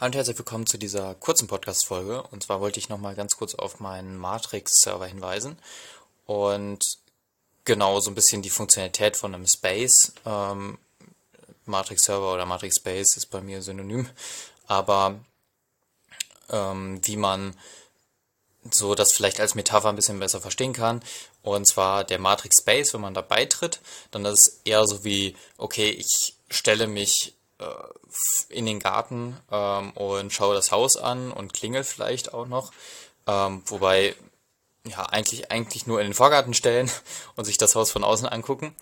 Hallo und herzlich willkommen zu dieser kurzen Podcast-Folge. Und zwar wollte ich nochmal ganz kurz auf meinen Matrix-Server hinweisen und genau so ein bisschen die Funktionalität von einem Space. Ähm, Matrix-Server oder Matrix-Space ist bei mir synonym, aber ähm, wie man so das vielleicht als Metapher ein bisschen besser verstehen kann. Und zwar der Matrix Space, wenn man da beitritt, dann ist es eher so wie, okay, ich stelle mich in den Garten ähm, und schaue das Haus an und klingel vielleicht auch noch. Ähm, wobei, ja, eigentlich, eigentlich nur in den Vorgarten stellen und sich das Haus von außen angucken.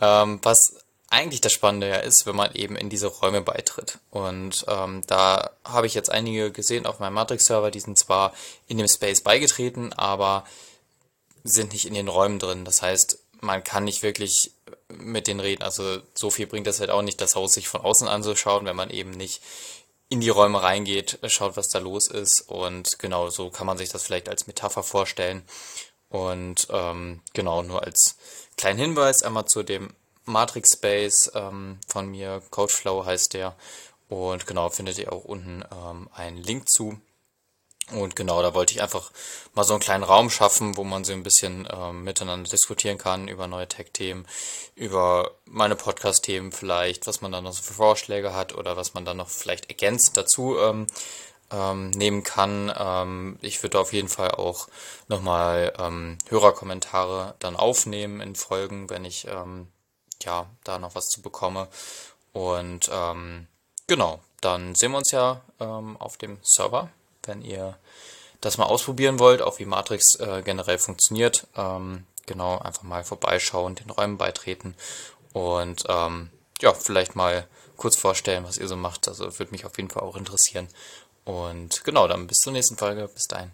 Ähm, was eigentlich das Spannende ja ist, wenn man eben in diese Räume beitritt. Und ähm, da habe ich jetzt einige gesehen auf meinem Matrix-Server, die sind zwar in dem Space beigetreten, aber sind nicht in den Räumen drin. Das heißt, man kann nicht wirklich mit denen reden. Also so viel bringt das halt auch nicht, das Haus sich von außen anzuschauen, wenn man eben nicht in die Räume reingeht, schaut, was da los ist. Und genau, so kann man sich das vielleicht als Metapher vorstellen. Und ähm, genau, nur als kleinen Hinweis einmal zu dem Matrix Space ähm, von mir, Coachflow heißt der. Und genau, findet ihr auch unten ähm, einen Link zu. Und genau, da wollte ich einfach mal so einen kleinen Raum schaffen, wo man so ein bisschen ähm, miteinander diskutieren kann über neue Tech-Themen, über meine Podcast-Themen vielleicht, was man da noch so für Vorschläge hat oder was man dann noch vielleicht ergänzt dazu ähm, ähm, nehmen kann. Ähm, ich würde auf jeden Fall auch nochmal ähm, Hörerkommentare dann aufnehmen in Folgen, wenn ich ähm, ja da noch was zu bekomme. Und ähm, genau, dann sehen wir uns ja ähm, auf dem Server wenn ihr das mal ausprobieren wollt, auch wie Matrix äh, generell funktioniert, ähm, genau, einfach mal vorbeischauen, den Räumen beitreten und ähm, ja, vielleicht mal kurz vorstellen, was ihr so macht. Also würde mich auf jeden Fall auch interessieren. Und genau, dann bis zur nächsten Folge. Bis dahin.